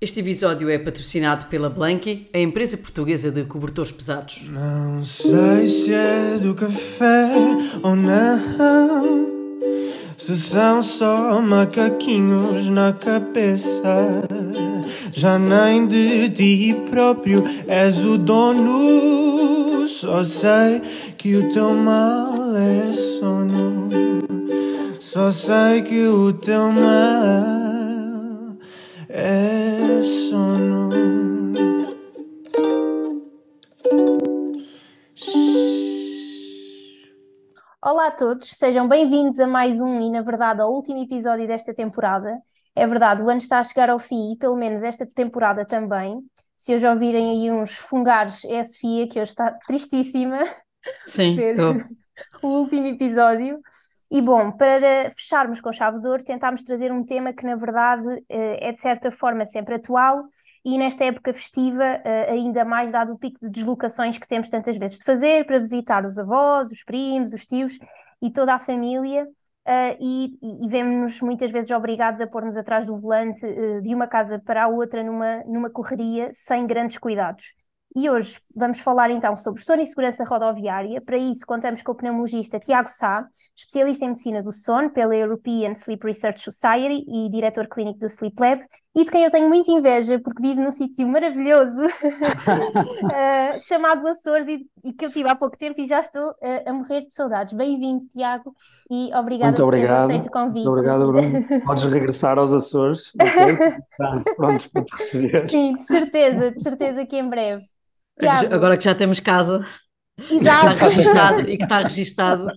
Este episódio é patrocinado pela Blanky, a empresa portuguesa de cobertores pesados. Não sei se é do café ou não. Se são só macaquinhos na cabeça. Já nem de ti próprio és o dono. Só sei que o teu mal é sono. Só sei que o teu mal é Olá a todos, sejam bem-vindos a mais um e, na verdade, ao último episódio desta temporada. É verdade, o ano está a chegar ao fim e, pelo menos, esta temporada também. Se hoje ouvirem aí uns fungares, é a Sofia, que hoje está tristíssima Sim, de ser tô. o último episódio. E bom, para fecharmos com chave de ouro, tentámos trazer um tema que, na verdade, eh, é de certa forma sempre atual e nesta época festiva, eh, ainda mais dado o pico de deslocações que temos tantas vezes de fazer para visitar os avós, os primos, os tios e toda a família. eh, e, e, vemos-nos muitas vezes obrigados a pôr-nos atrás do volante eh, de uma casa para a outra numa, numa correria sem grandes cuidados. E hoje vamos falar então sobre sono e segurança rodoviária. Para isso, contamos com o pneumologista Tiago Sá, especialista em medicina do sono pela European Sleep Research Society e diretor clínico do Sleep Lab, e de quem eu tenho muita inveja porque vive num sítio maravilhoso eh, chamado Açores e, e que eu tive há pouco tempo e já estou eh, a morrer de saudades. Bem-vindo, Tiago, e obrigada Muito por teres obrigado. aceito o convite. Muito obrigado, Bruno. Podes regressar aos Açores, ok? Estamos prontos para te receber. Sim, de certeza, de certeza que em breve. Tiago, Agora que já temos casa e que está exato. registado, e que está registado.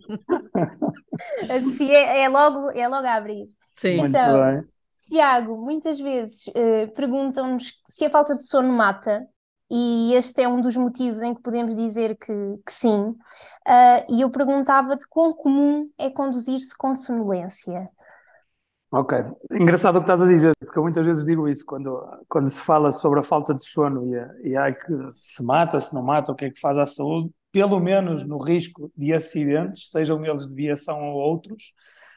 A Sofia é logo, é logo a abrir. Sim. Muito Então, bem. Tiago, muitas vezes eh, perguntam-nos se a falta de sono mata, e este é um dos motivos em que podemos dizer que, que sim. Ah, e eu perguntava-te quão comum é conduzir-se com sonolência. Ok. Engraçado o que estás a dizer, porque eu muitas vezes digo isso quando, quando se fala sobre a falta de sono e, e que se mata, se não mata, o que é que faz à saúde, pelo menos no risco de acidentes, sejam eles de viação ou outros,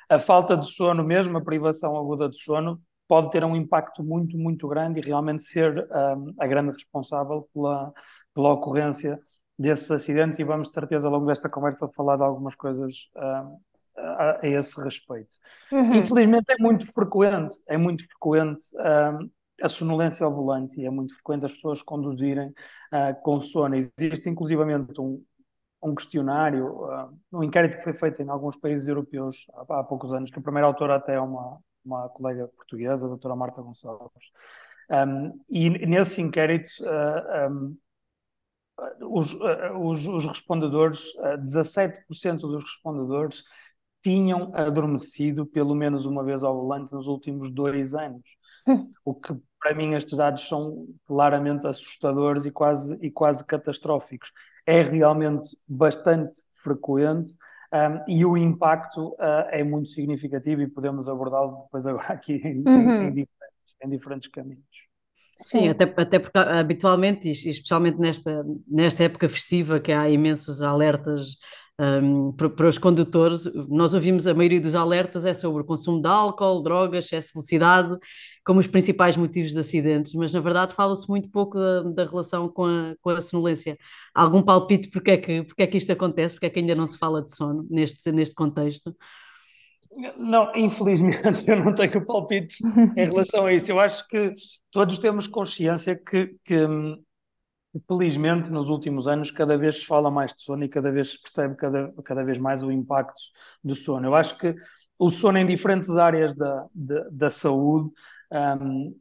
a falta de sono, mesmo a privação aguda de sono, pode ter um impacto muito, muito grande e realmente ser hum, a grande responsável pela, pela ocorrência desses acidentes e vamos de certeza ao longo desta conversa falar de algumas coisas hum, a, a esse respeito. Uhum. Infelizmente é muito frequente, é muito frequente hum, a sonolência ao volante e é muito frequente as pessoas conduzirem ah, com sono. Existe inclusivamente um, um questionário, ah, um inquérito que foi feito em alguns países europeus há, há poucos anos, que a primeira autora até é uma, uma colega portuguesa, a doutora Marta Gonçalves. Um, e nesse inquérito, ah, um, os, os, os respondedores, ah, 17% dos respondedores tinham adormecido pelo menos uma vez ao volante nos últimos dois anos. O que para mim estes dados são claramente assustadores e quase, e quase catastróficos. É realmente bastante frequente um, e o impacto uh, é muito significativo e podemos abordá-lo depois agora aqui em, em- Uhum. em diferentes, em diferentes caminhos. Sim, até, até porque habitualmente, e especialmente nesta, nesta época festiva, que há imensos alertas hum, para, para os condutores, nós ouvimos a maioria dos alertas é sobre o consumo de álcool, drogas, excesso de velocidade, como os principais motivos de acidentes, mas na verdade fala-se muito pouco da, da relação com a, com a sonolência. Há algum palpite porque é que, porque é que isto acontece, porque é que ainda não se fala de sono neste, neste contexto? Não, infelizmente eu não tenho palpites em relação a isso. Eu acho que todos temos consciência que, que, hum, felizmente, nos últimos anos, cada vez se fala mais de sono e cada vez se percebe cada, cada vez mais o impacto do sono. Eu acho que o sono em diferentes áreas da, da, da saúde hum,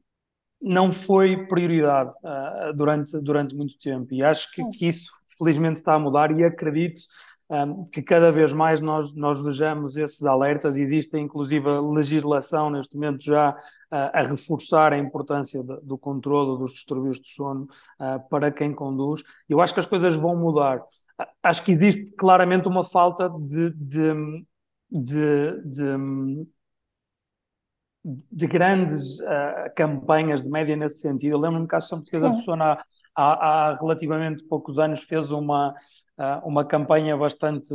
não foi prioridade ah, durante, durante muito tempo e acho que, que isso felizmente está a mudar e acredito um, que cada vez mais nós, nós vejamos esses alertas. Existe inclusive a legislação neste momento já uh, a reforçar a importância de, do controle dos distúrbios de sono uh, para quem conduz. Eu acho que as coisas vão mudar. Acho que existe claramente uma falta de, de, de, de de grandes uh, campanhas de média nesse sentido. Eu lembro-me que a Associação Portuguesa de Sono há, há, há relativamente poucos anos fez uma, uh, uma campanha bastante,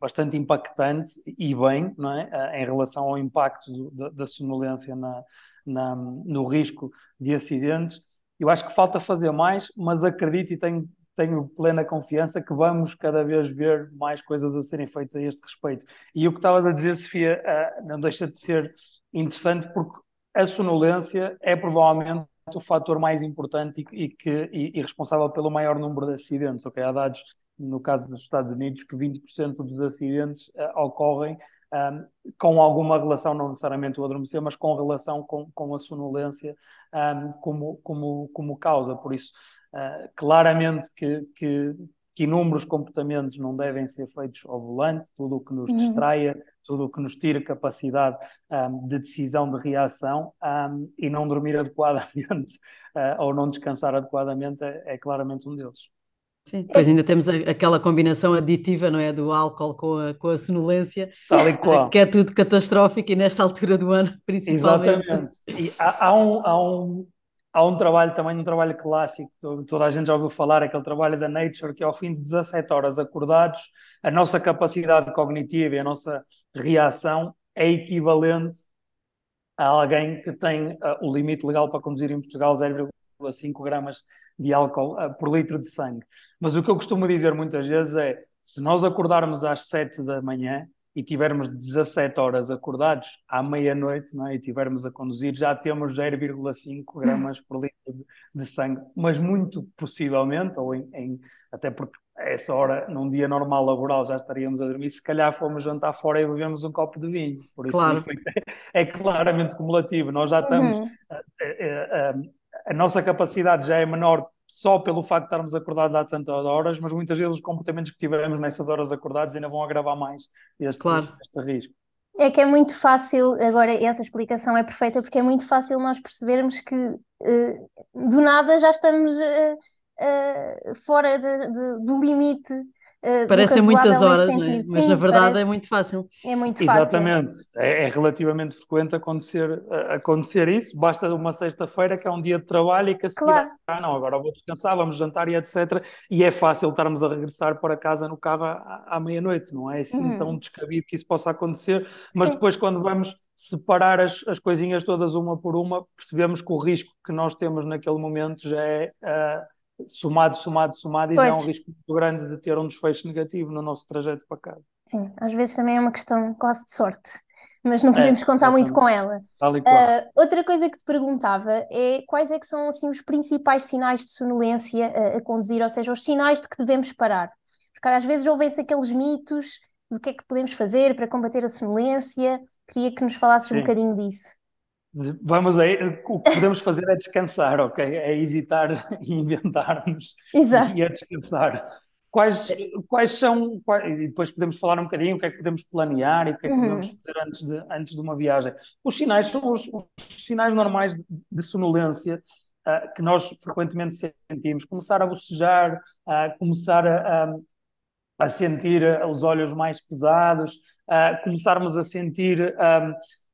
bastante impactante e bem, não é? Uh, em relação ao impacto do, da, da sonolência na, na, no risco de acidentes. Eu acho que falta fazer mais, mas acredito e tenho, tenho plena confiança que vamos cada vez ver mais coisas a serem feitas a este respeito. E o que estavas a dizer, Sofia, uh, não deixa de ser interessante porque a sonolência é provavelmente o fator mais importante e, que, e, e, responsável pelo maior número de acidentes. Okay? Há dados, no caso dos Estados Unidos, que 20% dos acidentes uh, ocorrem um, com alguma relação, não necessariamente o adormecer, mas com relação com, com a sonolência um, como, como, como causa. Por isso, uh, claramente que, que, que inúmeros comportamentos não devem ser feitos ao volante, tudo o que nos uhum. distraia, tudo o que nos tira capacidade um, de decisão, de reação e não dormir adequadamente uh, ou não descansar adequadamente é, é claramente um deles. Sim, depois ainda temos a, aquela combinação aditiva, não é? Do álcool com a, com a sonolência, Tal e qual. que é tudo catastrófico e nesta altura do ano, principalmente. Exatamente. E há, há, um, há, um, há um trabalho também, um trabalho clássico, toda a gente já ouviu falar, aquele trabalho da Nature, que ao fim de 17 horas acordados, a nossa capacidade cognitiva e a nossa reação é equivalente a alguém que tem uh, o limite legal para conduzir em Portugal 0,5 gramas de álcool uh, por litro de sangue. Mas o que eu costumo dizer muitas vezes é: se nós acordarmos às 7 da manhã e tivermos 17 horas acordados à meia-noite é? e tivermos a conduzir, já temos 0,5 gramas por litro de, sangue. Mas muito possivelmente, ou em, em, até porque a essa hora, num dia normal laboral, já estaríamos a dormir, se calhar fomos jantar fora e bebemos um copo de vinho. Por isso claro. é, é, claramente cumulativo. Nós já estamos. Uhum. A, a, a, a nossa capacidade já é menor só pelo facto de estarmos acordados há tantas horas, mas muitas vezes os comportamentos que tivemos nessas horas acordadas ainda vão agravar mais este, claro. este risco. É que é muito fácil, agora essa explicação é perfeita, porque é muito fácil nós percebermos que uh, do nada já estamos uh, uh, fora de, de, do limite Uh, Parecem muitas horas, né? mas Sim, na verdade parece... é muito fácil. É muito fácil. Exatamente, é, é, relativamente frequente acontecer, acontecer isso. Basta uma sexta-feira que é um dia de trabalho e que a seguir, claro. ah, não, agora vou descansar, vamos jantar e etc. E é fácil estarmos a regressar para casa no carro à, à meia-noite, não é assim uhum. tão descabido que isso possa acontecer, mas Sim. depois quando vamos separar as, as coisinhas todas uma por uma, percebemos que o risco que nós temos naquele momento já é. Uh, somado, somado, somado, e já é um risco muito grande de ter um desfecho negativo no nosso trajeto para casa. Sim, às vezes também é uma questão quase de sorte, mas não podemos é, contar muito com ela. Uh, outra coisa que te perguntava é quais é que são assim, os principais sinais de sonolência a, a conduzir, ou seja, os sinais de que devemos parar. Porque às vezes ouvem-se aqueles mitos do que é que podemos fazer para combater a sonolência. Queria que nos falasses Sim. um bocadinho disso. Vamos aí, o que podemos fazer é descansar, ok? É evitar inventarmos Exato. e é descansar. Quais, quais são, quais, e depois podemos falar um bocadinho o que é que podemos planear e o que é que uhum. podemos fazer antes de, antes de uma viagem. Os sinais são os, os sinais normais de, de sonolência uh, que nós frequentemente sentimos. Começar a bocejar, uh, começar a, a, a sentir os olhos mais pesados, uh, começarmos a sentir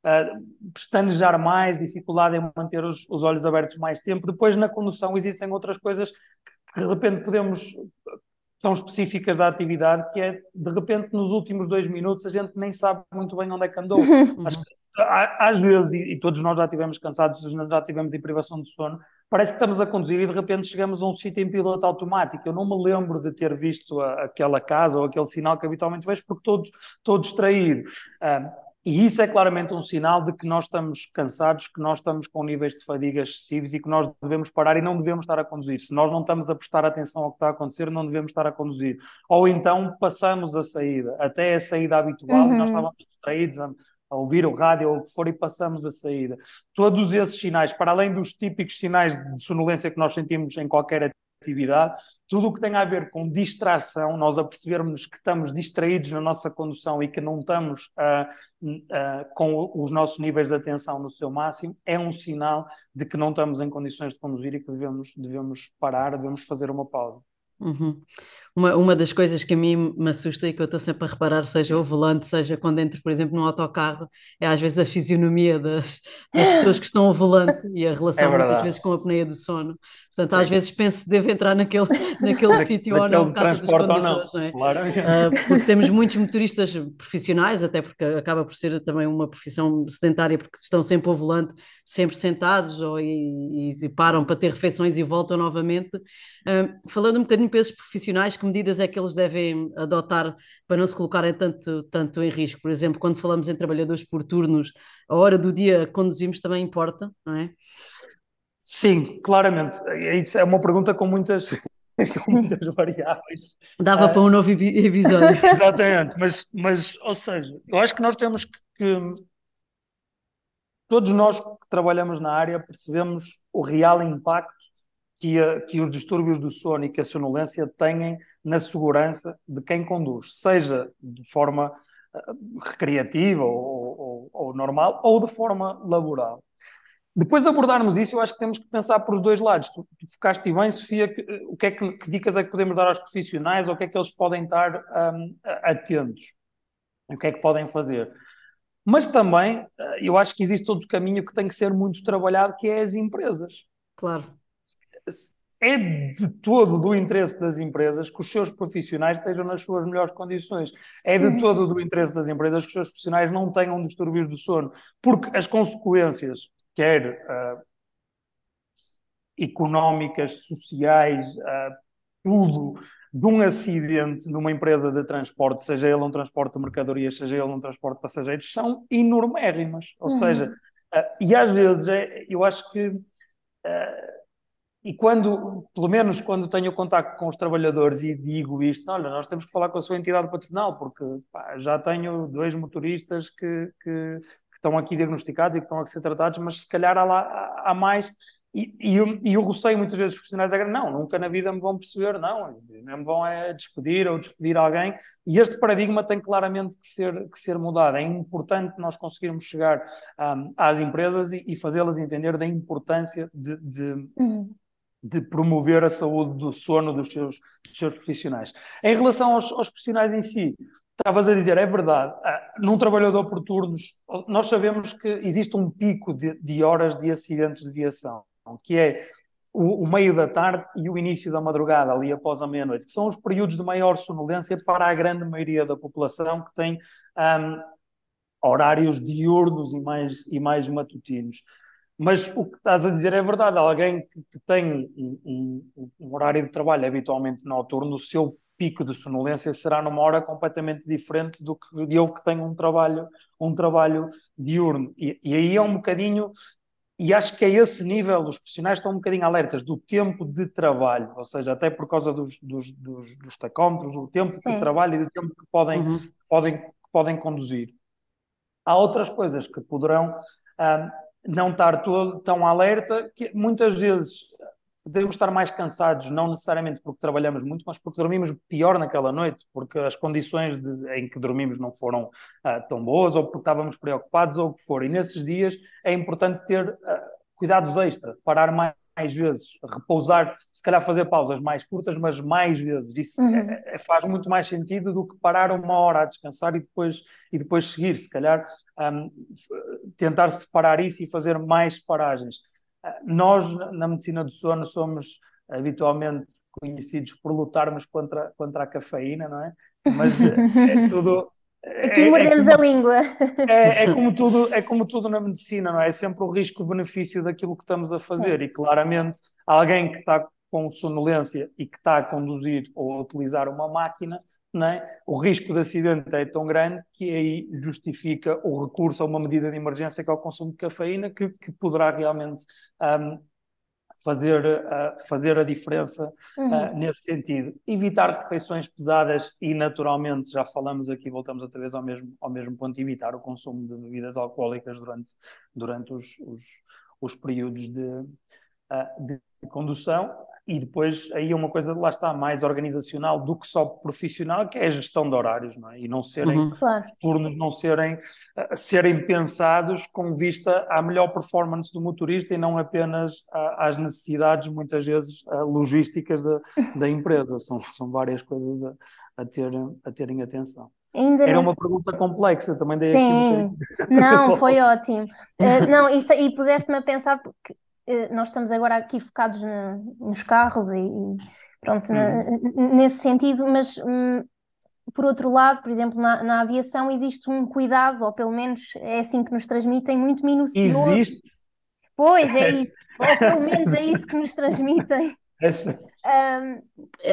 uh, pestanejar mais, dificuldade em manter os, os, olhos abertos mais tempo. Depois, na condução, existem outras coisas que, de repente podemos. são específicas da atividade, que é de repente nos últimos dois minutos a gente nem sabe muito bem onde é que andou. Que, às vezes, e, e todos nós já estivemos cansados, já estivemos em privação de sono, parece que estamos a conduzir e de repente chegamos a um sítio em piloto automático. Eu não me lembro de ter visto a, aquela casa ou aquele sinal que habitualmente vejo, porque todos estou distraído. Uh, e isso é claramente um sinal de que nós estamos cansados, que nós estamos com níveis de fadiga excessivos e que nós devemos parar e não devemos estar a conduzir. Se nós não estamos a prestar atenção ao que está a acontecer, não devemos estar a conduzir. Ou então passamos a saída, até a saída habitual, uhum. nós estávamos distraídos a, a ouvir o rádio ou o que for e passamos a saída. Todos esses sinais, para além dos típicos sinais de sonolência que nós sentimos em qualquer atividade, tudo o que tem a ver com distração, nós a percebermos que estamos distraídos na nossa condução e que não estamos uh, uh, com os nossos níveis de atenção no seu máximo, é um sinal de que não estamos em condições de conduzir e que devemos, devemos parar, devemos fazer uma pausa. Uhum. Uma, uma das coisas que a mim me assusta e que eu estou sempre a reparar, seja o volante, seja quando entro, por exemplo, num autocarro, é às vezes a fisionomia das, das pessoas que estão ao volante e a É relação muitas verdade. vezes com a apneia do sono. Portanto, às Sim. vezes penso se devo entrar naquele, naquele sítio ou não por causa dos ou não, condutores, não é? Uh, porque temos muitos motoristas profissionais, até porque acaba por ser também uma profissão sedentária, porque estão sempre ao volante, sempre sentados ou, e, e param para ter refeições e voltam novamente. Uh, falando um bocadinho para esses profissionais, que medidas é que eles devem adotar para não se colocarem tanto, tanto em risco? Por exemplo, quando falamos em trabalhadores por turnos, a hora do dia que conduzimos também importa, não é? Sim, claramente. Isso é uma pergunta com muitas, com muitas variáveis. Dava Ah, para um novo epi- episódio. Exatamente, mas, mas, ou seja, eu acho que nós temos que, que- todos nós que trabalhamos na área percebemos o real impacto que, a- que os distúrbios do sono e que a sonolência têm na segurança de quem conduz, seja de forma ah, recreativa ou, ou- ou normal, ou de forma laboral. Depois de abordarmos isso, eu acho que temos que pensar por dois lados. Tu, tu focaste bem, Sofia, que, o que é que, que dicas é que podemos dar aos profissionais, ou o que é que eles podem estar hum, atentos, o que é que podem fazer. Mas também, eh, eu acho que existe outro caminho que tem que ser muito trabalhado, que é as empresas. Claro. É de todo do interesse das empresas que os seus profissionais estejam nas suas melhores condições. É de todo do interesse das empresas que os seus profissionais não tenham distúrbios do sono, porque as consequências, quer ah, económicas, sociais, ah, tudo, de um acidente numa empresa de transporte, seja ele um transporte de mercadorias, seja ele um transporte de passageiros, são enormérrimas. Ou Uhum. seja, ah, e às vezes é, eu acho que e quando, pelo menos quando tenho contacto com os trabalhadores e digo isto, olha, nós temos que falar com a sua entidade patronal, porque pá, já tenho dois motoristas que, que, que estão aqui diagnosticados e que estão a ser tratados, mas se calhar há, lá, há, mais. E, e, eu, e eu receio muitas vezes os profissionais a não, nunca na vida me vão perceber, não, me vão é despedir ou despedir alguém. E este paradigma tem claramente que ser, que ser mudado. É importante nós conseguirmos chegar um, às empresas e, e fazê-las entender da importância de, de Uhum. De promover a saúde do sono dos seus, dos seus profissionais. Em relação aos, aos profissionais em si, estavas a dizer, é verdade, ah, num trabalhador por turnos, nós sabemos que existe um pico de, de horas de acidentes de viação, que é o, o, meio da tarde e o início da madrugada, ali após a meia-noite, que são os períodos de maior sonolência para a grande maioria da população que tem um, horários diurnos e mais, e mais matutinos. Mas o que estás a dizer é verdade. Alguém que, que tem um, um, um, horário de trabalho habitualmente noturno, o seu pico de sonolência será numa hora completamente diferente do que eu que tenho um trabalho, um trabalho diurno. E, e aí é um bocadinho, e acho que a esse nível os profissionais estão um bocadinho alertas do tempo de trabalho, ou seja, até por causa dos, dos, dos, dos tacómetros, o tempo Sim. de trabalho e do tempo que podem, Uhum. podem, podem conduzir. Há outras coisas que poderão. ah, não estar todo, tão alerta, que muitas vezes podemos estar mais cansados, não necessariamente porque trabalhamos muito, mas porque dormimos pior naquela noite, porque as condições de, em que dormimos não foram ah, tão boas, ou porque estávamos preocupados, ou o que for. E nesses dias é importante ter ah, cuidados extra, parar mais, mais vezes, repousar, se calhar fazer pausas mais curtas, mas mais vezes. Isso Uhum. é- é- faz muito mais sentido do que parar uma hora a descansar e depois, e depois seguir. Se calhar um, tentar separar isso e fazer mais paragens. Uh, Nós, na- na medicina do sono, somos habitualmente conhecidos por lutarmos contra, contra a cafeína, não é? Mas eh, é tudo. Aqui é- é mordemos como- a língua. é, é como tudo, é como tudo na medicina, não é? É sempre o risco-benefício daquilo que estamos a fazer. E claramente, alguém que está com sonolência e que está a conduzir ou a utilizar uma máquina, é? o risco de acidente é tão grande que aí justifica o recurso a uma medida de emergência que é o consumo de cafeína, que, que poderá realmente ahm, fazer, ah, fazer a diferença Uhum. Uh, nesse sentido. Evitar refeições pesadas e, naturalmente, já falamos aqui, voltamos outra vez ao mesmo, ao mesmo ponto, evitar o consumo de bebidas alcoólicas durante, durante os, os, os períodos de, uh, de condução e depois aí é uma coisa, lá está, mais organizacional do que só profissional, que é a gestão de horários, não é? E não serem, uhum. claro. os turnos não serem, uh, serem pensados com vista à melhor performance do motorista e não apenas às necessidades, muitas vezes, uh, logísticas da, da empresa. São, são várias coisas a, a, ter, a terem atenção. Ainda Era uma pergunta complexa, também dei Sim. aqui um Não, foi ótimo. Uh, não, isto, e puseste-me a pensar, porque nós estamos agora aqui focados na, nos carros e, e pronto, uhum. na, nesse sentido, mas um, por outro lado, por exemplo, na, na, aviação existe um cuidado, ou pelo menos é assim que nos transmitem, muito minucioso. Existe? Pois, é isso. ou pelo menos é isso que nos transmitem. Essa, um,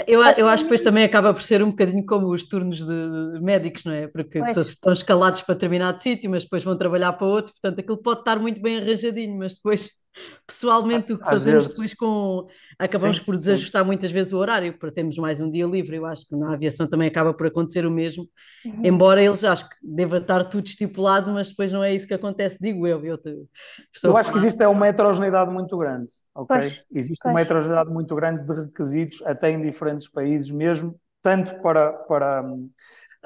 eu, eu acho que depois também acaba por ser um bocadinho como os turnos de, de médicos, não é? Porque pois. estão escalados para determinado sítio, mas depois vão trabalhar para outro, portanto aquilo pode estar muito bem arranjadinho, mas depois pessoalmente o que fazemos depois com acabamos sim, por desajustar sim. muitas vezes o horário para termos mais um dia livre. Eu acho que na aviação também acaba por acontecer o mesmo, uhum. embora eles acho que deva estar tudo estipulado, mas depois não é isso que acontece, digo eu. Eu, te, eu acho que existe é uma heterogeneidade muito grande, ok? Pois, existe pois. uma heterogeneidade muito grande de requisitos até em diferentes países, mesmo tanto para, para um,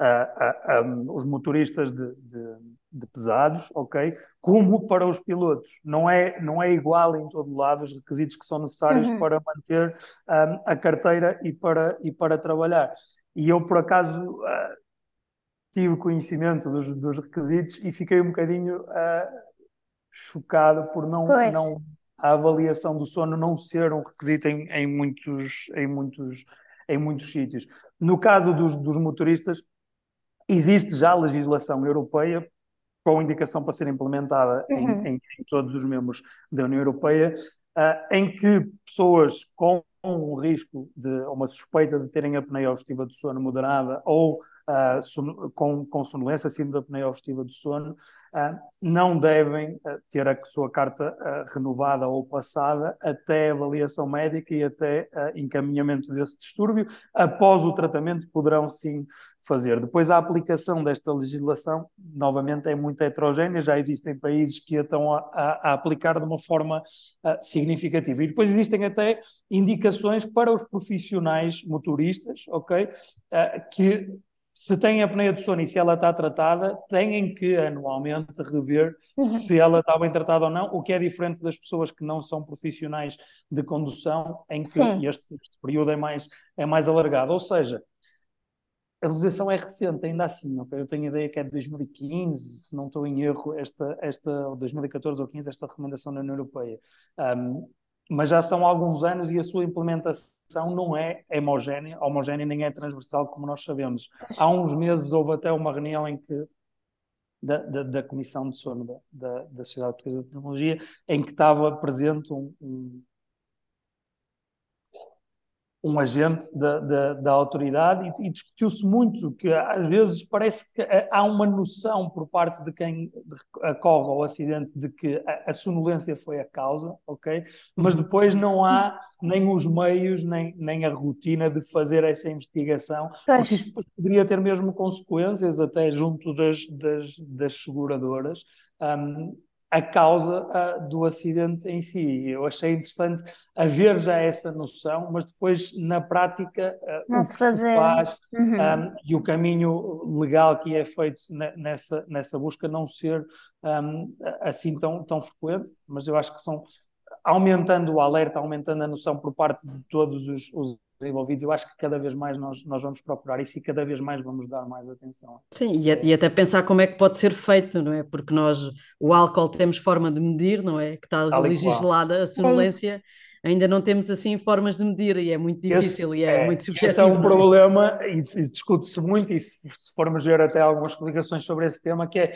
uh, um, os motoristas de, de de pesados, ok? Como para os pilotos. Não é, não é igual em todo lado os requisitos que são necessários uhum. para manter um, a carteira e para, e para trabalhar. E eu, por acaso, uh, tive conhecimento dos, dos requisitos e fiquei um bocadinho uh, chocado por não, não a avaliação do sono não ser um requisito em, em muitos, em, muitos, em muitos sítios. No caso dos, dos motoristas, existe já legislação europeia com indicação para ser implementada uhum. em, em, em, todos os membros da União Europeia, uh, em que pessoas com um risco de uma suspeita de terem apneia obstrutiva do sono moderada ou uh, com, com sonolência, síndrome da apneia obstrutiva do sono, uh, não devem uh, ter a sua carta renovada ou passada até avaliação médica e até encaminhamento desse distúrbio. Após o tratamento, poderão sim fazer. Depois, a aplicação desta legislação, novamente, é muito heterogénea, já existem países que a estão a, a, a aplicar de uma forma significativa. E depois existem até indicações para os profissionais motoristas, ok? que se têm apneia do sono e se ela está tratada, têm que anualmente rever uhum. se ela está bem tratada ou não, o que é diferente das pessoas que não são profissionais de condução, em que este, este, período é mais, é mais alargado. Ou seja, a legislação é recente, ainda assim, eu tenho a ideia que é de 2015, se não estou em erro, esta, esta 2014 ou 15, esta recomendação da União Europeia. Um, mas já são alguns anos e a sua implementação não é homogénea, homogénea nem é transversal, como nós sabemos. Há uns meses houve até uma reunião em que da, da, da Comissão de Sono da, da, da Sociedade Portuguesa de Tecnologia, em que estava presente um, um um agente da, da, da autoridade e, e discutiu-se muito que às vezes parece que há uma noção por parte de quem ocorre ao acidente de que a, a sonolência foi a causa, ok? Mas depois não há nem os meios, nem, nem a rotina de fazer essa investigação, pois. porque isso poderia ter mesmo consequências até junto das, das, das seguradoras. Um, a causa uh, do acidente em si. Eu achei interessante haver já essa noção, mas depois na prática uh, o que fazer. se faz uhum. um, e o caminho legal que é feito nessa, nessa busca não ser um, assim tão, tão frequente, mas eu acho que são aumentando o alerta, aumentando a noção por parte de todos os, os envolvidos, eu acho que cada vez mais nós, nós vamos procurar isso e cada vez mais vamos dar mais atenção. Sim, e, e, até pensar como é que pode ser feito, não é? Porque nós, o álcool temos forma de medir, não é? Que está legislada a sonolência, é ainda não temos assim formas de medir e é muito difícil esse, e é, é, muito subjetivo. Esse é um é? problema e, e discute-se muito e se, se formos ver até algumas explicações sobre esse tema, que é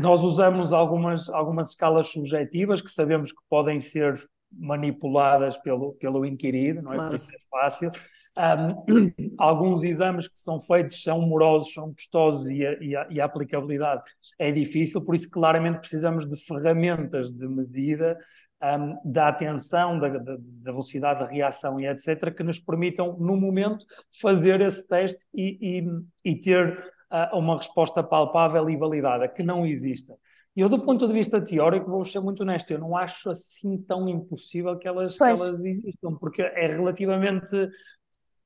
nós usamos algumas, algumas escalas subjetivas que sabemos que podem ser manipuladas pelo, pelo inquirido, não é? Claro. Por isso é fácil. Um, alguns exames que são feitos são morosos, são custosos e a, e, a, e a, aplicabilidade é difícil, por isso claramente precisamos de ferramentas de medida um, da atenção, da, da, da, velocidade da reação e etc., que nos permitam, no momento, fazer esse teste e, e ter uh, uma resposta palpável e validada, que não existe. eu, do ponto de vista teórico, vou ser muito honesto, eu não acho assim tão impossível que elas, que elas existam, porque é relativamente.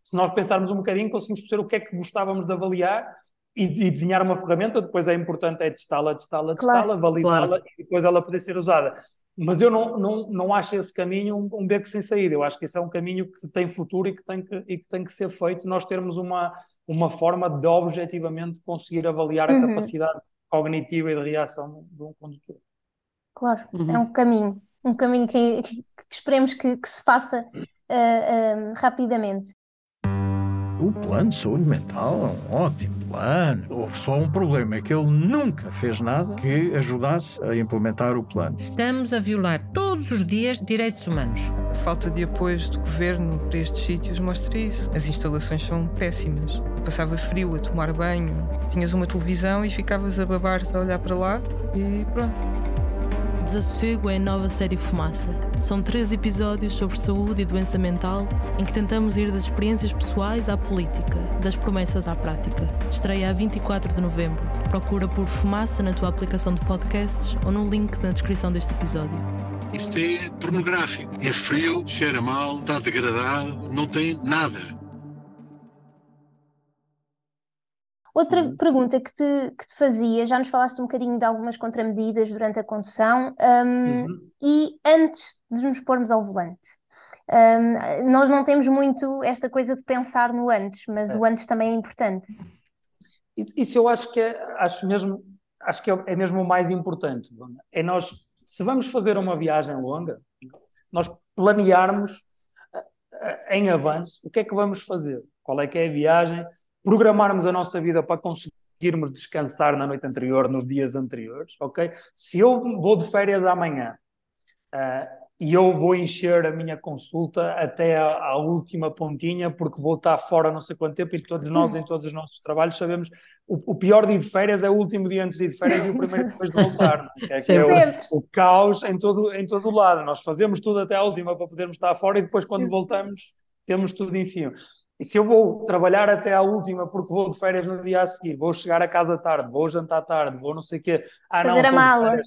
Se nós pensarmos um bocadinho, conseguimos perceber o que é que gostávamos de avaliar e, e desenhar uma ferramenta, depois é importante é testá-la, testá-la, testá-la, claro, validá-la claro. e depois ela poder ser usada. Mas eu não, não, não acho esse caminho um, um beco sem saída. Eu acho que esse é um caminho que tem futuro e que tem que, e que, tem que ser feito. Nós termos uma, uma forma de objetivamente conseguir avaliar a uhum. capacidade cognitiva e de reação de um condutor. Claro, uhum. é um caminho, um caminho que, que, que esperemos que, que, se faça uh, uh, rapidamente. O plano de saúde mental é um ótimo plano. Houve só um problema, é que ele nunca fez nada que ajudasse a implementar o plano. Estamos a violar todos os dias direitos humanos. A falta de apoios do governo para estes sítios mostra isso. As instalações são péssimas. Passava frio a tomar banho, tinhas uma televisão e ficavas a babar a olhar para lá e pronto. Desassossego é a nova série Fumaça. São três episódios sobre saúde e doença mental em que tentamos ir das experiências pessoais à política, das promessas à prática. Estreia a 24 de novembro. Procura por Fumaça na tua aplicação de podcasts ou no link na descrição deste episódio. Isto é pornográfico. É frio, cheira mal, está degradado, não tem nada. Outra uhum. pergunta que te, que te fazia, já nos falaste um bocadinho de algumas contramedidas durante a condução, um, uhum. e antes de nos pormos ao volante, um, nós não temos muito esta coisa de pensar no antes, mas é. o antes também é importante. Isso eu acho que é, acho mesmo, acho que é, é mesmo o mais importante. É nós, se vamos fazer uma viagem longa, nós planearmos eh, eh, em avanço o que é que vamos fazer, qual é que é a viagem, programarmos a nossa vida para conseguirmos descansar na noite anterior, nos dias anteriores, ok? Se eu vou de férias amanhã uh, e eu vou encher a minha consulta até a, a, última pontinha, porque vou estar fora não sei quanto tempo, e todos nós, em todos os nossos trabalhos, sabemos o, o pior dia de férias é o último dia antes de ir de férias e o primeiro depois de voltar. É? Que é o, o, caos em todo, em todo o lado. Nós fazemos tudo até a última para podermos estar fora e depois, quando voltamos, temos tudo em cima. E se eu vou trabalhar até à última porque vou de férias no dia a seguir, vou chegar a casa tarde, vou jantar tarde, vou não sei o quê. Ah, fazer não, a mala.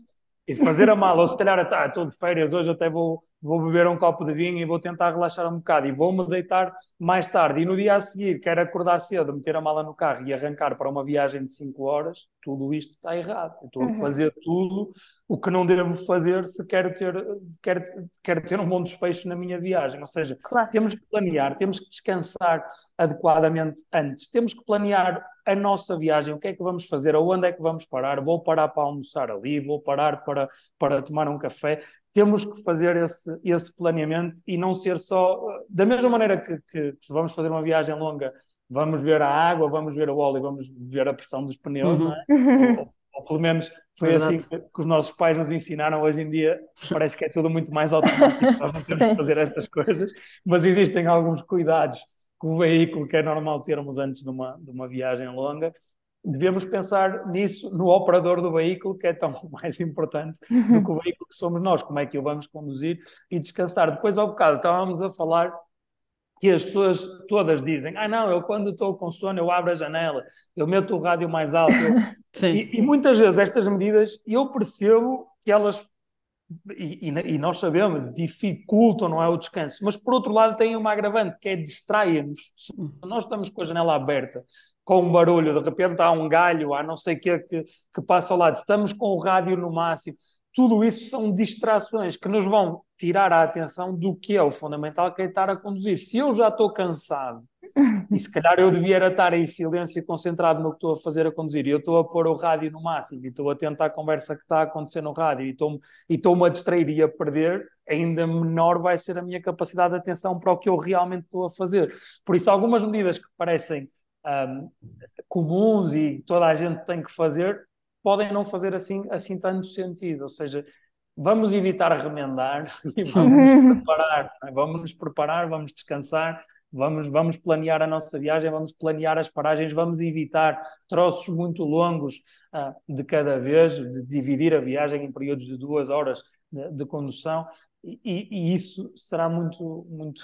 E fazer a mala, ou se calhar ah, estou de férias, hoje até vou, vou beber um copo de vinho e vou tentar relaxar um bocado e vou-me deitar mais tarde. E no dia a seguir quero acordar cedo, meter a mala no carro e arrancar para uma viagem de 5 horas, tudo isto está errado. Eu estou uhum. a fazer tudo o que não devo fazer se quero ter, quero, quero ter um bom desfecho na minha viagem. Ou seja, claro. temos que planear, temos que descansar adequadamente antes, temos que planear a nossa viagem, o que é que vamos fazer, aonde é que vamos parar, vou parar para almoçar ali, vou parar para, para tomar um café, temos que fazer esse, esse planeamento e não ser só. Da mesma maneira que, que, que, se vamos fazer uma viagem longa, vamos ver a água, vamos ver o óleo, vamos ver a pressão dos pneus, uhum. não é? ou, ou, pelo menos foi assim que, que, os nossos pais nos ensinaram. Hoje em dia parece que é tudo muito mais automático, nós não temos que fazer estas coisas, mas existem alguns cuidados com o veículo que é normal termos antes de uma, de uma viagem longa devemos pensar nisso no operador do veículo, que é tão mais importante do que o veículo que somos nós, como é que o vamos conduzir e descansar. Depois, ao bocado, estávamos a falar que as pessoas todas dizem: Ah, não, eu quando estou com sono, eu abro a janela, eu meto o rádio mais alto. e, e, muitas vezes estas medidas, eu percebo que elas, e, e, nós sabemos, dificultam não é, o descanso, mas por outro lado têm uma agravante, que é distrair-nos. Se nós estamos com a janela aberta com um barulho, de repente há um galho, há não sei o que, que que passa ao lado, estamos com o rádio no máximo. Tudo isso são distrações que nos vão tirar a atenção do que é o fundamental, que é estar a conduzir. Se eu já estou cansado, e se calhar eu devia estar em silêncio e concentrado no que estou a fazer a conduzir, e eu estou a pôr o rádio no máximo, e estou a tentar a conversa que está a acontecer no rádio, e estou-me estou a distrair e a perder, ainda menor vai ser a minha capacidade de atenção para o que eu realmente estou a fazer. Por isso, algumas medidas que parecem um, comuns e toda a gente tem que fazer, podem não fazer assim, assim tanto sentido. Ou seja, vamos evitar remendar e vamos nos preparar. É? Vamos nos preparar, vamos descansar, vamos, vamos planear a nossa viagem, vamos planear as paragens, vamos evitar troços muito longos uh, de cada vez, de dividir a viagem em períodos de duas horas de, de condução. E, e, isso será muito, muito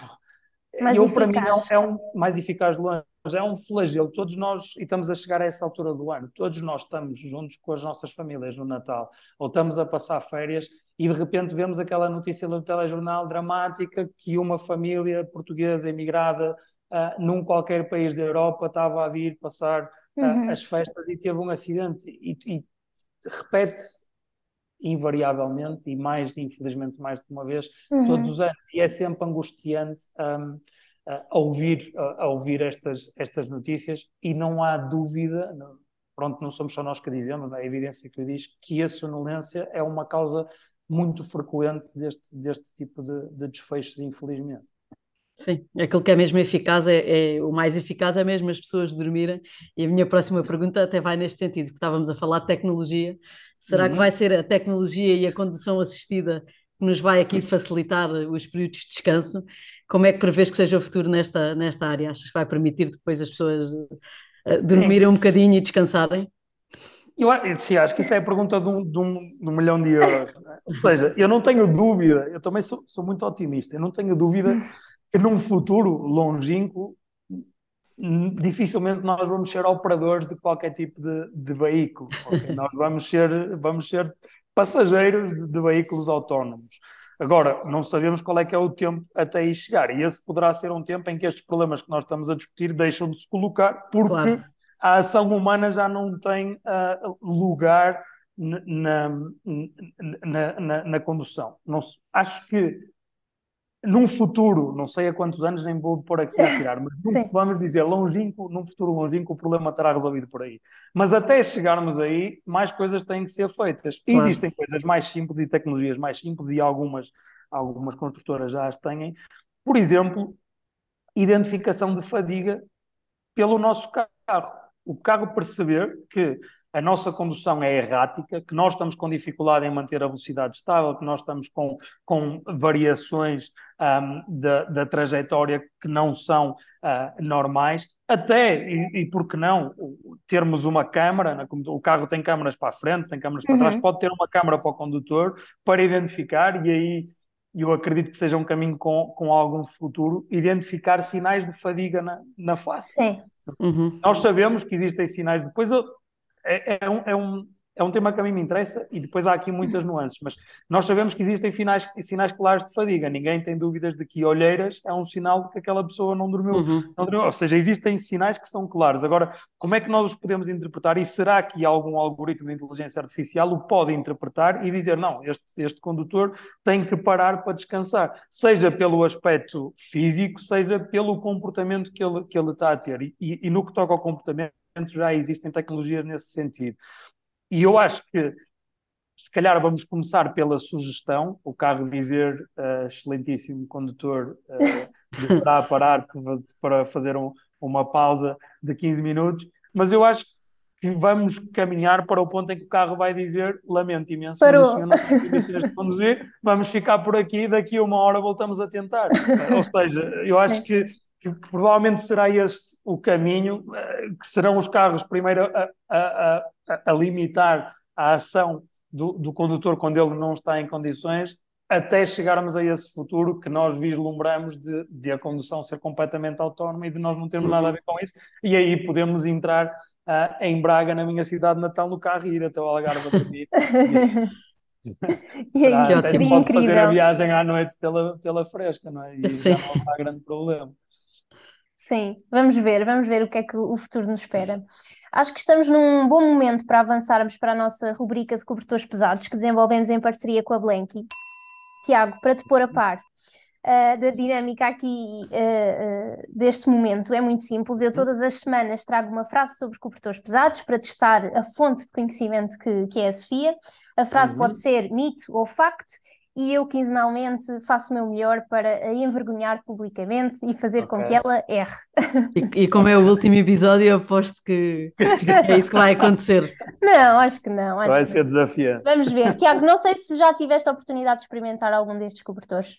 Mais eu, para mim, eficaz. é um, é um mais eficaz longe, é um flagelo. Todos nós, e estamos a chegar a essa altura do ano, todos nós estamos juntos com as nossas famílias no Natal, ou estamos a passar férias e de repente vemos aquela notícia do telejornal dramática que uma família portuguesa emigrada uh, num qualquer país da Europa estava a vir passar uh, Uhum. as festas e teve um acidente e, e repete-se invariavelmente e mais, infelizmente, mais do que uma vez, Uhum. todos os anos. E é sempre angustiante um, a ouvir, a, ouvir estas, estas notícias e não há dúvida, pronto, não somos só nós que dizemos, é a evidência que o diz, que a sonolência é uma causa muito frequente deste, deste tipo de, de desfechos, infelizmente. Sim, aquilo que é mesmo eficaz é, é- o mais eficaz é mesmo as pessoas dormirem. E a minha próxima pergunta até vai neste sentido, porque estávamos a falar de tecnologia. Será que Uhum. vai ser a tecnologia e a condução assistida que nos vai aqui facilitar os períodos de descanso? Como é que prevês que seja o futuro nesta, nesta área? Achas que vai permitir depois as pessoas eh, dormirem um bocadinho e descansarem? Eu sim, acho que isso é a pergunta de um, de um, de um milhão de euros. né? Ou seja, eu não tenho dúvida, eu também sou, sou muito otimista, eu não tenho dúvida que num futuro longínquo hum, dificilmente nós vamos ser operadores de qualquer tipo de, de veículo. ok? Nós vamos ser, vamos ser passageiros de, de veículos autónomos. Agora, não sabemos qual é que é o tempo até aí chegar. E esse poderá ser um tempo em que estes problemas que nós estamos a discutir deixam de se colocar, porque Claro. a ação humana já não tem ah, lugar na, na, na, na- condução. Não acho que num futuro, não sei a quantos anos, nem vou pôr aqui a tirar, mas num- vamos dizer longínquo, num futuro longínquo, o problema estará resolvido por aí. Mas até chegarmos aí, mais coisas têm que ser feitas. Claro. Existem coisas mais simples e tecnologias mais simples, e algumas, algumas construtoras já as têm. Por exemplo, identificação de fadiga pelo nosso carro. O carro perceber que a nossa condução é errática, que nós estamos com dificuldade em manter a velocidade estável, que nós estamos com, com variações ahm, da, da trajetória que não são ah, normais, até, e, e por que não, termos uma câmara, né, o carro tem câmaras para a frente, tem câmaras para trás, Uhum. pode ter uma câmara para o condutor para identificar, e aí eu acredito que seja um caminho com, com algum futuro, identificar sinais de fadiga na, na face. Sim. Uhum. Nós sabemos que existem sinais. Depois eu- é, é um, é, um, é um tema que a mim me interessa e depois há aqui muitas nuances, mas nós sabemos que existem finais, sinais claros de fadiga. Ninguém tem dúvidas de que olheiras é um sinal de que aquela pessoa não dormiu. Uhum. não dormiu. Ou seja, existem sinais que são claros. Agora, como é que nós os podemos interpretar? E será que algum algoritmo de inteligência artificial o pode interpretar e dizer, não, este, este condutor tem que parar para descansar, seja pelo aspecto físico, seja pelo comportamento que ele, que ele está a ter. E, e- e no que toca ao comportamento, já existem tecnologias nesse sentido. E eu acho que se calhar vamos começar pela sugestão, o carro dizer, eh, excelentíssimo condutor, uh, deverá parar para- fazer um- uma pausa de 15 minutos, mas eu acho que vamos caminhar para o ponto em que o carro vai dizer, lamento imenso, Parou. não condições de conduzir, vamos ficar por aqui, daqui a uma hora voltamos a tentar. Eh, Ou seja, eu acho Sim. que, que provavelmente será este o caminho, eh, que serão os carros primeiro a, a- a- a- limitar a ação do, do condutor quando ele não está em condições, até chegarmos a esse futuro que nós vislumbramos de, de a condução ser completamente autónoma e de nós não termos nada a ver com isso. E aí podemos entrar ah, em Braga, na minha cidade natal, no carro e ir até o Algarve a dormir. E aí, seria pode fazer a incrível. viagem à noite pela, pela fresca, não é? E Sim. não há grande problema. Sim, vamos ver, vamos ver o que é que o futuro nos espera. Acho que estamos num bom momento para avançarmos para a nossa rubrica de cobertores pesados que desenvolvemos em parceria com a Blanky. Tiago, para te pôr a par ah, da dinâmica aqui ah, ah, deste momento, é muito simples. Eu todas as semanas trago uma frase sobre cobertores pesados para testar a fonte de conhecimento que, que é a Sofia. A frase Uhum. pode ser mito ou facto. E eu quinzenalmente faço o meu melhor para a envergonhar publicamente e fazer com Ok. que ela erre. E, e como é o último episódio, eu aposto que é isso que vai acontecer. Não, acho que não. Acho Vai que ser desafiante. Vamos ver. Tiago, não sei se já tiveste a oportunidade de experimentar algum destes cobertores.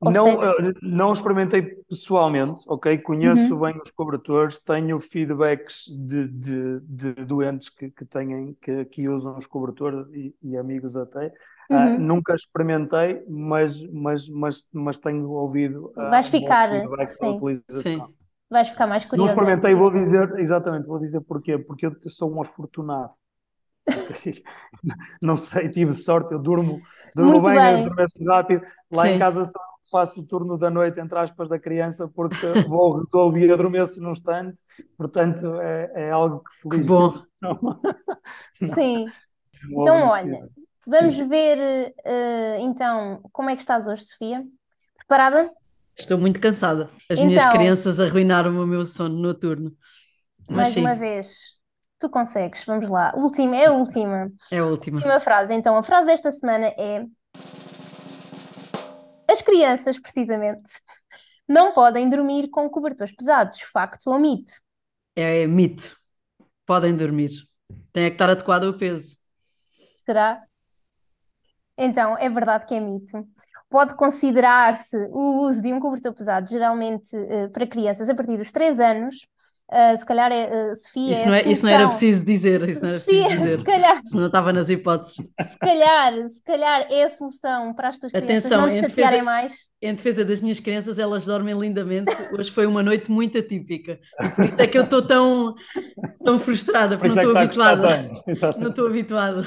Ou Não, tens não experimentei pessoalmente, ok? Conheço Uhum. bem os cobertores, tenho feedbacks de, de, de doentes que, que, têm, que, que usam os cobertores e, e amigos até. Ah, Uhum. nunca experimentei, mas, mas, mas, mas tenho ouvido ah, Vais ficar, sim. Sim. Vais ficar mais Não curiosa. experimentei, vou dizer, exatamente, vou dizer porquê. Porque eu sou um afortunado. Não sei, tive sorte, eu durmo, durmo Muito bem, bem. adormeço rápido. Lá em Sim. casa só faço o turno da noite, entre aspas, da criança, porque vou resolver e adormeço num instante. Portanto, é, é algo que Que felizmente bom. não, Sim. não Então, olha, vamos ver eh, então como é que estás hoje, Sofia. Preparada? Estou muito cansada. As minhas Então- crianças arruinaram o meu sono noturno. Mas Mais sim, uma vez. Tu consegues, vamos lá. Última, é a última. é a última. Última frase. Então, a frase desta semana é: As crianças, precisamente, não podem dormir com cobertores pesados. Facto ou mito? É mito. Podem dormir. Tem é que estar adequado ao peso. Será? Então, é verdade que é mito. Pode considerar-se o uso de um cobertor pesado, geralmente eh, para crianças a partir dos 3 anos. Ah, se calhar, é, eh, Sofia, Isso é não, é, isso não era preciso dizer. Isso não era preciso Sofia, dizer. se calhar, Se não estava nas hipóteses. se calhar, se calhar é a solução para as tuas crianças Atenção, não te em chatearem defesa- mais. Em defesa das minhas crianças, elas dormem lindamente. Hoje foi uma noite muito atípica. E por isso é que eu estou tão, tão frustrada, Por porque não é estou custar habituada. Não estou habituada.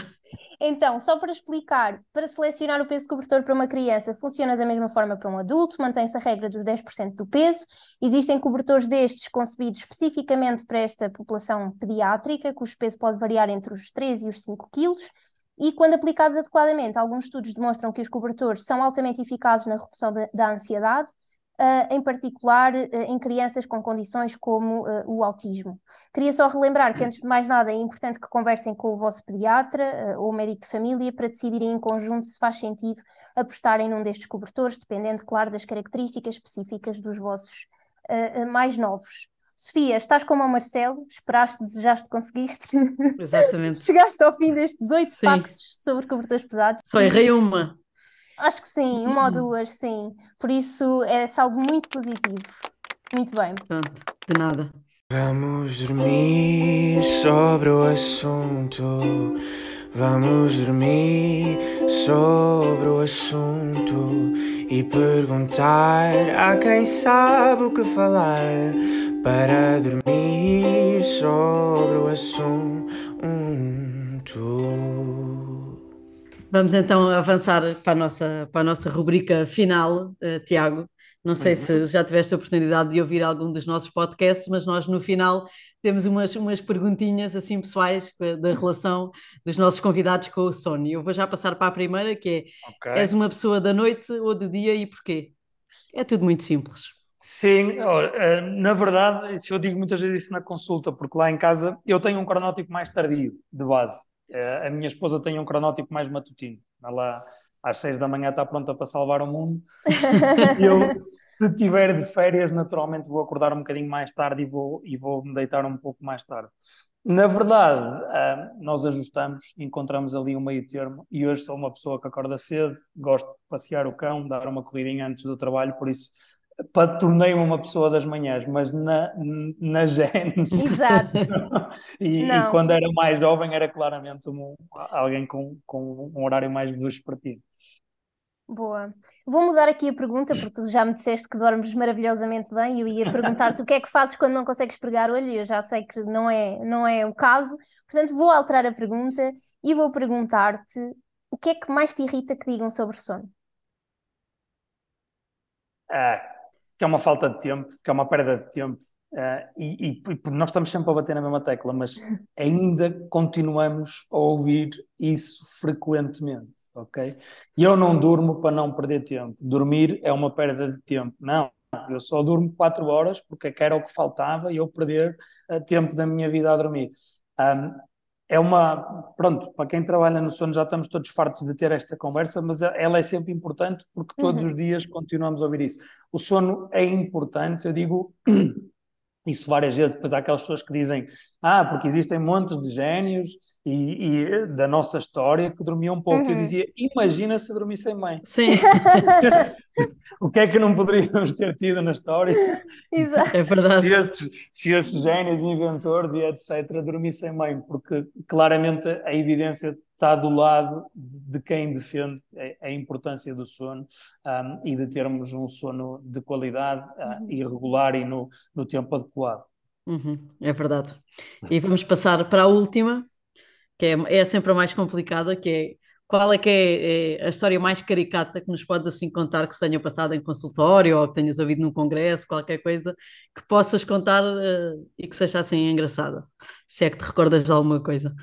Então, só para explicar, para selecionar o peso cobertor para uma criança, funciona da mesma forma para um adulto, mantém-se a regra dos 10% do peso. Existem cobertores destes concebidos especificamente para esta população pediátrica, cujo peso pode variar entre os 3 e os 5 quilos. E quando aplicados adequadamente, alguns estudos demonstram que os cobertores são altamente eficazes na redução da, da ansiedade, em particular ah, em crianças com condições como ah, o autismo. Queria só relembrar que, antes de mais nada, é importante que conversem com o vosso pediatra eh, ou médico de família para decidirem em conjunto se faz sentido apostarem num destes cobertores, dependendo, claro, das características específicas dos vossos eh, eh, mais novos. Sofia, estás como o Marcelo, esperaste, desejaste, conseguiste. Exatamente. Chegaste ao fim destes oito factos sobre cobertores pesados. Só errei uma. Acho que sim, uma ou duas, sim. Por isso é algo muito positivo. Muito bem. Pronto, de nada. Vamos dormir sobre o assunto. Vamos dormir sobre o assunto e perguntar a quem sabe o que falar para dormir sobre o assunto. Vamos então avançar para a nossa, para a nossa rubrica final, eh, Tiago. Não sei se já tiveste a oportunidade de ouvir algum dos nossos podcasts, mas nós no final temos umas, umas perguntinhas assim pessoais da relação dos nossos convidados com o sono. E Eu vou já passar para a primeira, que é: Ok. és uma pessoa da noite ou do dia e porquê? É tudo muito simples. Sim, olha, eh, na verdade, eu digo muitas vezes isso na consulta, porque lá em casa eu tenho um cronótipo mais tardio, de base. Eh, A minha esposa tem um cronótipo mais matutino. Ela às seis da manhã está pronta para salvar o mundo. Eu, se tiver de férias, naturalmente vou acordar um bocadinho mais tarde e vou, e vou me deitar um pouco mais tarde. Na verdade, ah, nós ajustamos, encontramos ali um meio termo e hoje sou uma pessoa que acorda cedo, gosto de passear o cão, dar uma corridinha antes do trabalho, por isso tornei-me uma pessoa das manhãs, mas na, na gênese. Exato. E, e quando era mais jovem era claramente um- alguém com, com um horário mais vespertino. Boa. Vou mudar aqui a pergunta, porque tu já me disseste que dormes maravilhosamente bem e eu ia perguntar-te o que é que fazes quando não consegues pregar olho e eu já sei que não é, não é o caso. Portanto, vou alterar a pergunta e vou perguntar-te o que é que mais te irrita que digam sobre sono? Ah, que é uma falta de tempo, que é uma perda de tempo. ah, e, e- nós estamos sempre a bater na mesma tecla, mas ainda continuamos a ouvir isso frequentemente, ok? E eu não durmo para não perder tempo. Dormir é uma perda de tempo. Não, eu só durmo quatro horas porque era o que faltava e eu perder ah, tempo da minha vida a dormir. Ah, é uma, pronto, para quem trabalha no sono já estamos todos fartos de ter esta conversa, mas ela é sempre importante porque todos Uhum. os dias continuamos a ouvir isso. O sono é importante, eu digo, isso várias vezes, depois há aquelas pessoas que dizem ah, porque existem montes de génios e, e da nossa história que dormiam pouco. Uhum. Eu dizia, imagina se dormissem bem. Sim. o que é que não poderíamos ter tido na história? Exato. É verdade. Se esses, se esses génios, inventores e etc. dormissem bem, porque claramente a evidência está do lado de, de quem defende a, a, importância do sono um, e de termos um sono de qualidade uh, e regular e no, no tempo adequado. Uhum, é verdade. E vamos passar para a última, que é, é sempre a mais complicada, que é qual é que é, é, a história mais caricata que nos podes assim contar que se tenha passado em consultório ou que tenhas ouvido num congresso, qualquer coisa que possas contar uh, e que seja assim engraçada, se é que te recordas de alguma coisa.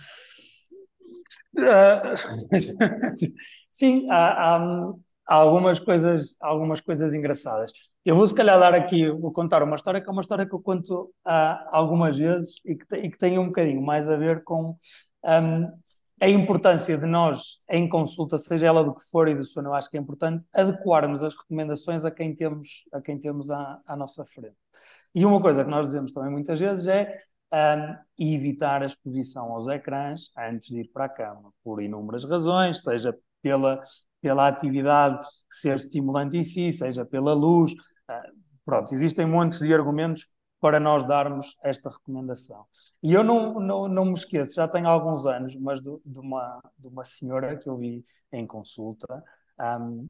Sim, há, há, há, algumas coisas, algumas coisas engraçadas. Eu vou se calhar dar aqui, vou contar uma história que é uma história que eu conto uh, algumas vezes e que, e que tem um bocadinho mais a ver com um, a importância de nós, em consulta, seja ela do que for e do sono, eu acho que é importante adequarmos as recomendações a quem temos, a quem temos à, à nossa frente. E uma coisa que nós dizemos também muitas vezes é um, e evitar a exposição aos ecrãs antes de ir para a cama, por inúmeras razões, seja pela, pela atividade ser estimulante em si, seja pela luz. Uh, pronto, existem montes de argumentos para nós darmos esta recomendação. E eu não, não, não me esqueço, já tenho alguns anos, mas de, de uma, de uma senhora que eu vi em consulta, um,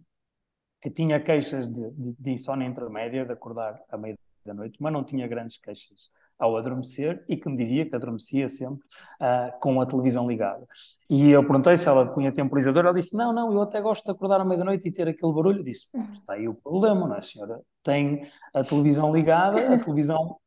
que tinha queixas de, de, de insónia intermédia, de acordar à meia da noite, mas não tinha grandes queixas ao adormecer e que me dizia que adormecia sempre uh, com a televisão ligada. E eu perguntei se ela punha temporizador, ela disse, não, não, eu até gosto de acordar à meia-noite e ter aquele barulho. Eu disse, está aí o problema, não é, senhora? Tem a televisão ligada, a televisão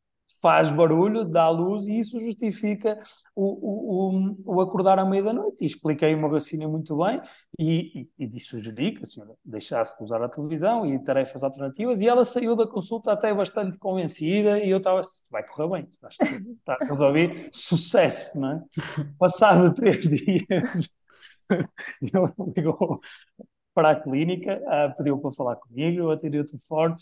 faz barulho, dá luz e isso justifica o, o, o acordar à meia da noite. E expliquei uma vacina muito bem e, e, e sugeri que a senhora deixasse de usar a televisão e tarefas alternativas e ela saiu da consulta até bastante convencida e eu estava, vai correr bem, está a resolver, sucesso, não é? Passado três dias, ele ligou para a clínica, pediu para falar comigo, eu atendi o telefone,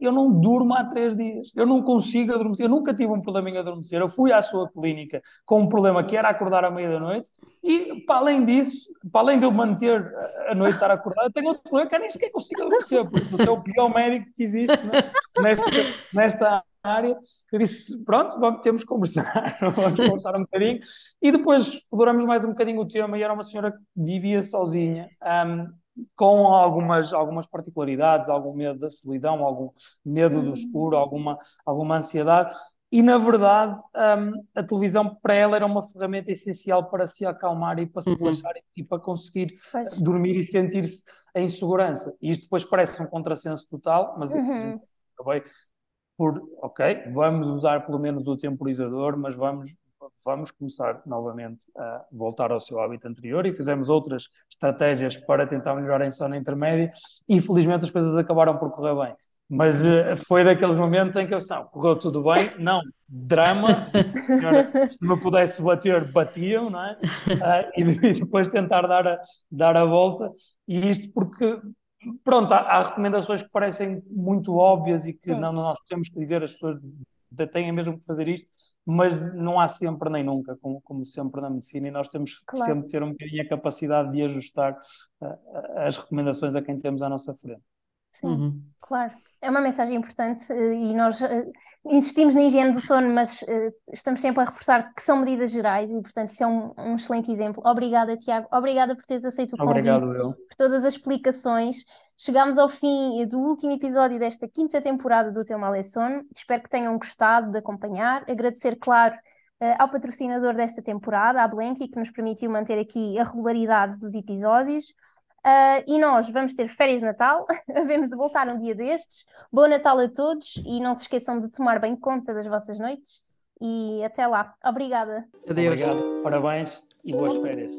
eu não durmo há três dias, eu não consigo adormecer, eu nunca tive um problema em adormecer, eu fui à sua clínica com um problema que era acordar à meia da noite, e para além disso, para além de eu manter a noite estar acordado, tenho outro problema que eu nem sequer consigo adormecer, porque você é o pior médico que existe né? nesta, nesta área, eu disse, pronto, vamos, temos que conversar, vamos conversar um bocadinho, e depois exploramos mais um bocadinho o tema, e era uma senhora que vivia sozinha, um, com algumas, algumas particularidades, algum medo da solidão, algum medo do escuro, alguma, alguma ansiedade. E, na verdade, um, a televisão para ela era uma ferramenta essencial para se acalmar e para se uhum. relaxar e para conseguir Faz. dormir e sentir-se em segurança. E isto depois parece um contrassenso total, mas uhum. acabei por, ok, vamos usar pelo menos o temporizador, mas vamos vamos começar novamente a voltar ao seu hábito anterior e fizemos outras estratégias para tentar melhorar a insónia intermédia e felizmente as coisas acabaram por correr bem. Mas uh, foi daqueles momentos em que eu não, correu tudo bem, não, drama, se me pudesse bater, batiam, não é? Uh, e, depois tentar dar a, dar a volta, e isto porque, pronto, há, há recomendações que parecem muito óbvias e que não, nós temos que dizer, as pessoas têm mesmo que fazer isto, mas não há sempre nem nunca, como, como sempre na medicina, e nós temos que claro. sempre ter um bocadinho a capacidade de ajustar uh, as recomendações a quem temos à nossa frente. Sim, uhum. claro. É uma mensagem importante eh, e nós uh, insistimos na higiene do sono, mas uh, estamos sempre a reforçar que são medidas gerais e, portanto, isso é um, um excelente exemplo. Obrigada, Tiago. Obrigada por teres aceito o convite, Obrigado, eu. por todas as explicações. Chegámos ao fim do último episódio desta quinta temporada do Teu Mal é Sono. Espero que tenham gostado de acompanhar. Agradecer, claro, ao patrocinador desta temporada, a Blenky, que nos permitiu manter aqui a regularidade dos episódios. Uh, e nós vamos ter férias de Natal, havemos de voltar um dia destes. Bom Natal a todos e não se esqueçam de tomar bem conta das vossas noites. E até lá. Obrigada. Adeus. Obrigado. Parabéns e boas férias.